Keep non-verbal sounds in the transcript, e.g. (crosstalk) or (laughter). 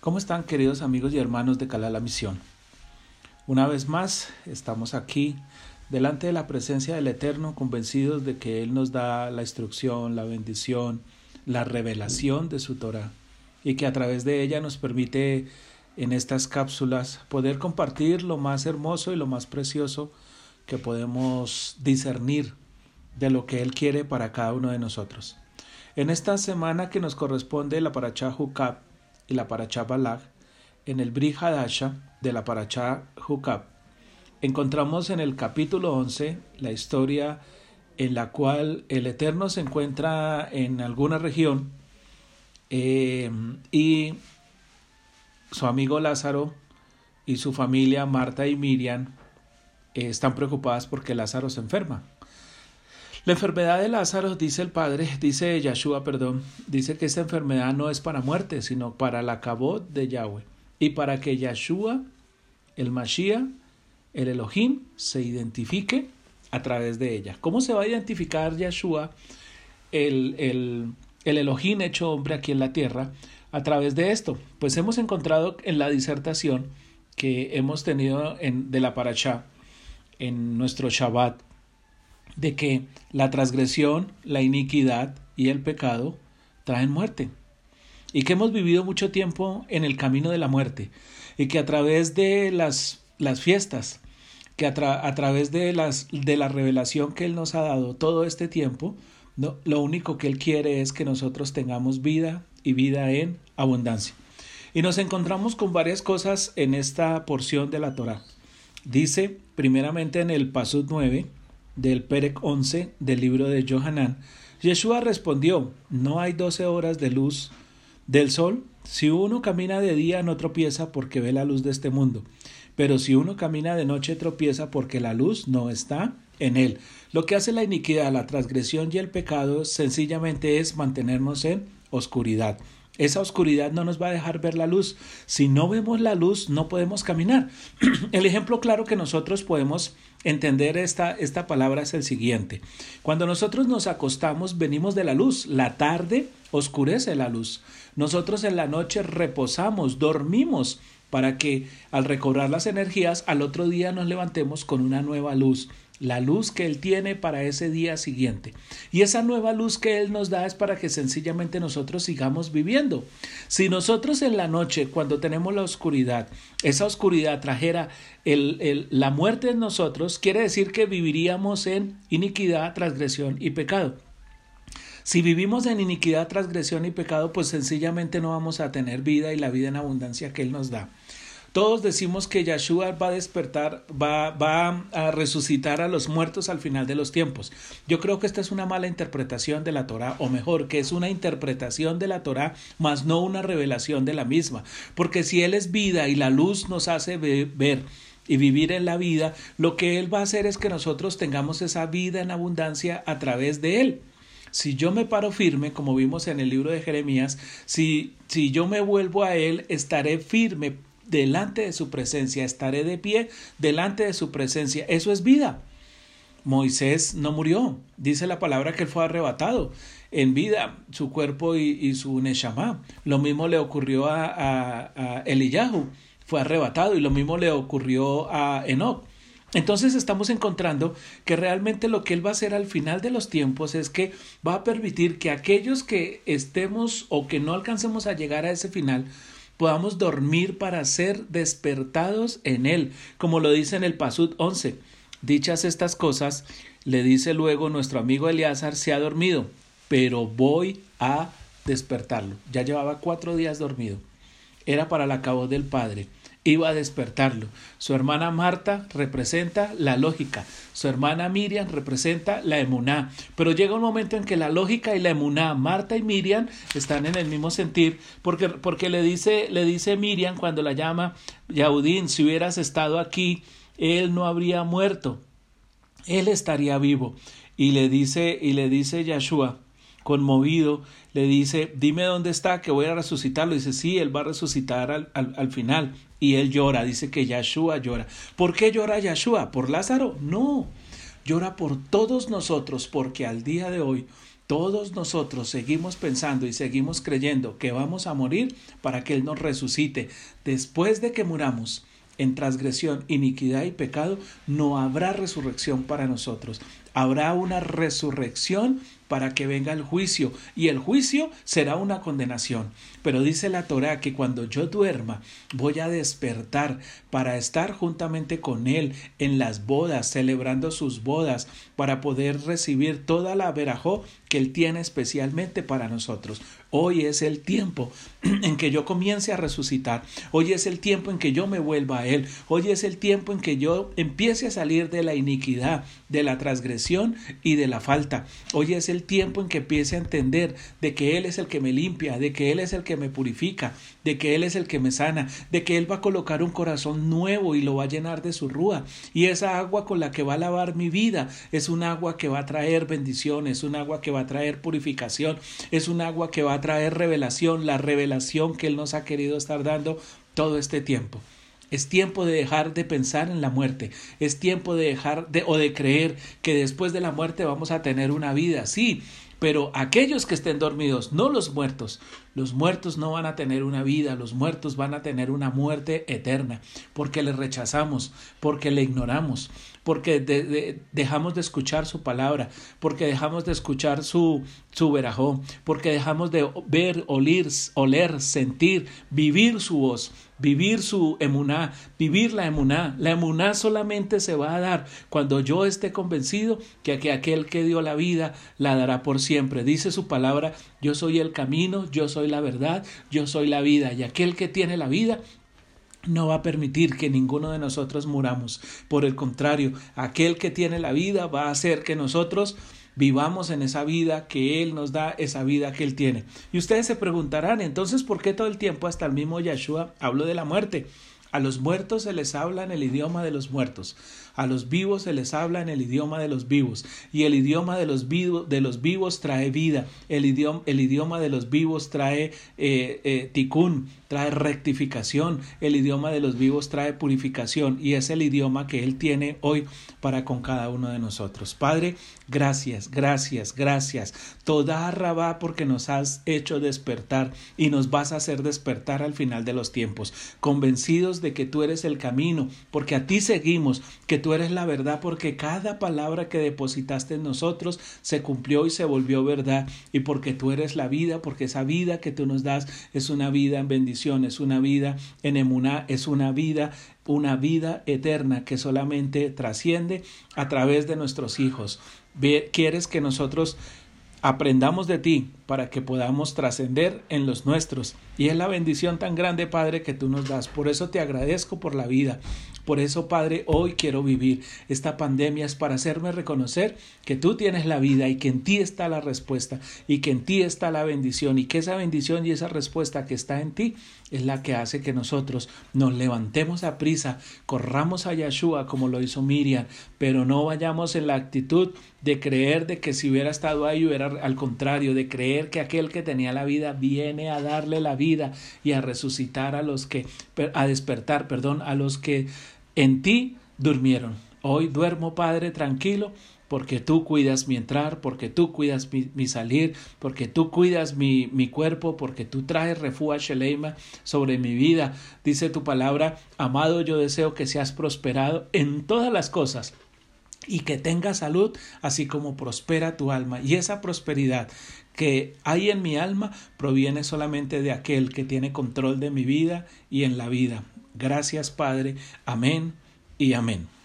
¿Cómo están queridos amigos y hermanos de Cala la Misión? Una vez más estamos aquí delante de la presencia del Eterno, convencidos de que Él nos da la instrucción, la bendición, la revelación de su Torah y que a través de ella nos permite en estas cápsulas poder compartir lo más hermoso y lo más precioso que podemos discernir de lo que Él quiere para cada uno de nosotros. En esta semana que nos corresponde la Parachá Hukab, y la Parachá Balak, en el Brihadasha de la Parachá Hukab, encontramos en el capítulo 11 la historia en la cual el Eterno se encuentra en alguna región eh, y su amigo Lázaro y su familia Marta y Miriam eh, están preocupadas porque Lázaro se enferma. La enfermedad de Lázaro, dice el padre, dice Yahshua, perdón, dice que esta enfermedad no es para muerte, sino para la cabot de Yahweh. Y para que Yahshua, el Mashiach, el Elohim, se identifique a través de ella. ¿Cómo se va a identificar Yahshua, el, el, el Elohim hecho hombre aquí en la tierra, a través de esto? Pues hemos encontrado en la disertación que hemos tenido en, de la Parashá, en nuestro Shabbat, de que la transgresión, la iniquidad y el pecado traen muerte. Y que hemos vivido mucho tiempo en el camino de la muerte. Y que a través de las, las fiestas, que a, través de, las, de la revelación que Él nos ha dado todo este tiempo, no, lo único que Él quiere es que nosotros tengamos vida y vida en abundancia. Y nos encontramos con varias cosas en esta porción de la Torah. Dice, primeramente en el Pasud 9, del Perec 11 del libro de Johanán, Yeshua respondió, no hay doce horas de luz del sol. Si uno camina de día no tropieza porque ve la luz de este mundo, pero si uno camina de noche tropieza porque la luz no está en él. Lo que hace la iniquidad, la transgresión y el pecado sencillamente es mantenernos en oscuridad. Esa oscuridad no nos va a dejar ver la luz. Si no vemos la luz, no podemos caminar. (clears throat) el ejemplo claro que nosotros podemos entender esta, esta palabra es el siguiente. Cuando nosotros nos acostamos, venimos de la luz. La tarde oscurece la luz. Nosotros en la noche reposamos, dormimos para que al recobrar las energías al otro día nos levantemos con una nueva luz la luz que Él tiene para ese día siguiente. Y esa nueva luz que Él nos da es para que sencillamente nosotros sigamos viviendo. Si nosotros en la noche, cuando tenemos la oscuridad, esa oscuridad trajera el, la muerte en nosotros, quiere decir que viviríamos en iniquidad, transgresión y pecado. Si vivimos en iniquidad, transgresión y pecado, pues sencillamente no vamos a tener vida y la vida en abundancia que Él nos da. Todos decimos que Yahshua va a despertar, va, va a resucitar a los muertos al final de los tiempos. Yo creo que esta es una mala interpretación de la Torah, o mejor, que es una interpretación de la Torah, más no una revelación de la misma. Porque si Él es vida y la luz nos hace ver y vivir en la vida, lo que Él va a hacer es que nosotros tengamos esa vida en abundancia a través de Él. Si yo me paro firme, como vimos en el libro de Jeremías, si, si yo me vuelvo a Él, estaré firme delante de su presencia, estaré de pie delante de su presencia. Eso es vida. Moisés no murió, dice la palabra que él fue arrebatado en vida, su cuerpo y, su neshama. Lo mismo le ocurrió a, a, fue arrebatado, y lo mismo le ocurrió a Enoch. Entonces estamos encontrando que realmente lo que Él va a hacer al final de los tiempos es que va a permitir que aquellos que estemos o que no alcancemos a llegar a ese final, podamos dormir para ser despertados en Él, como lo dice en el Pasud 11. Dichas estas cosas, le dice luego nuestro amigo Eleazar, se ha dormido, pero voy a despertarlo. Ya llevaba cuatro días dormido. Era para la cabo del Padre iba a despertarlo. Su hermana Marta representa la lógica, su hermana Miriam representa la emuná. Pero llega un momento en que la lógica y la emuná, Marta y Miriam, están en el mismo sentir, porque, porque le, dice, le dice Miriam cuando la llama Yaudín, si hubieras estado aquí, él no habría muerto, él estaría vivo. Y le dice, y le dice Yahshua, conmovido, le dice, dime dónde está, que voy a resucitarlo. Dice, sí, él va a resucitar al, al, final. Y él llora, dice que Yahshua llora. ¿Por qué llora Yahshua? ¿Por Lázaro? No, llora por todos nosotros, porque al día de hoy todos nosotros seguimos pensando y seguimos creyendo que vamos a morir para que Él nos resucite. Después de que muramos en transgresión, iniquidad y pecado, no habrá resurrección para nosotros. Habrá una resurrección para que venga el juicio y el juicio será una condenación. Pero dice la Torah que cuando yo duerma voy a despertar para estar juntamente con Él en las bodas, celebrando sus bodas, para poder recibir toda la verajó que Él tiene especialmente para nosotros. Hoy es el tiempo (clears throat) en que yo comience a resucitar. Hoy es el tiempo en que yo me vuelva a Él. Hoy es el tiempo en que yo empiece a salir de la iniquidad, de la transgresión y de la falta. Hoy es el tiempo en que empiece a entender de que Él es el que me limpia, de que Él es el que me purifica, de que Él es el que me sana, de que Él va a colocar un corazón nuevo y lo va a llenar de su rúa. Y esa agua con la que va a lavar mi vida es un agua que va a traer bendiciones, un agua que va a traer purificación, es un agua que va a traer revelación, la revelación que Él nos ha querido estar dando todo este tiempo. Es tiempo de dejar de pensar en la muerte. Es tiempo de dejar de o de creer que después de la muerte vamos a tener una vida. Sí, pero aquellos que estén dormidos, no los muertos, los muertos no van a tener una vida, los muertos van a tener una muerte eterna, porque le rechazamos, porque le ignoramos, porque dejamos de escuchar su palabra, porque dejamos de escuchar su, su porque dejamos de ver, oler, oler, sentir, vivir su voz, vivir su emuná, vivir la emuná. La emuná solamente se va a dar cuando yo esté convencido que aquel que dio la vida la dará por siempre. Dice su palabra, yo soy el camino, yo soy la verdad, yo soy la vida, y aquel que tiene la vida no va a permitir que ninguno de nosotros muramos. Por el contrario, aquel que tiene la vida va a hacer que nosotros vivamos en esa vida que Él nos da, esa vida que Él tiene. Y ustedes se preguntarán, entonces, ¿por qué todo el tiempo hasta el mismo Yeshua habló de la muerte? A los muertos se les habla en el idioma de los muertos. A los vivos se les habla en el idioma de los vivos. Y el idioma de los, vivos, de los vivos trae vida. El idioma, el idioma de los vivos trae eh, eh tikkun, trae rectificación. El idioma de los vivos trae purificación. Y es el idioma que Él tiene hoy para con cada uno de nosotros. Padre, gracias, gracias, gracias. Toda rabá porque nos has hecho despertar y nos vas a hacer despertar al final de los tiempos. Convencidos de que tú eres el camino, porque a ti seguimos, que tú eres la verdad, porque cada palabra que depositaste en nosotros se cumplió y se volvió verdad, y porque tú eres la vida, porque esa vida que tú nos das es una vida en bendición, es una vida en emuná, es una vida una vida eterna que solamente trasciende a través de nuestros hijos. Quieres que nosotros aprendamos de ti para que podamos trascender en los nuestros. Y es la bendición tan grande, Padre, que tú nos das. Por eso te agradezco por la vida. Por eso, Padre, hoy quiero vivir. Esta pandemia es para hacerme reconocer que tú tienes la vida y que en ti está la respuesta y que en ti está la bendición y que esa bendición y esa respuesta que está en ti es la que hace que nosotros nos levantemos a prisa, corramos a Yeshua como lo hizo Miriam, pero no vayamos en la actitud de creer de que si hubiera estado ahí hubiera al contrario, de creer que aquel que tenía la vida viene a darle la vida y a resucitar a los que a despertar, perdón, a los que en ti durmieron. Hoy duermo, Padre, tranquilo, porque tú cuidas mi entrar, porque tú cuidas mi, salir, porque tú cuidas mi, mi, cuerpo, porque tú traes refugio Sheleima sobre mi vida. Dice tu palabra, amado, yo deseo que seas prosperado en todas las cosas y que tengas salud, así como prospera tu alma. Y esa prosperidad que hay en mi alma proviene solamente de aquel que tiene control de mi vida y en la vida. Gracias Padre. Amén y amén.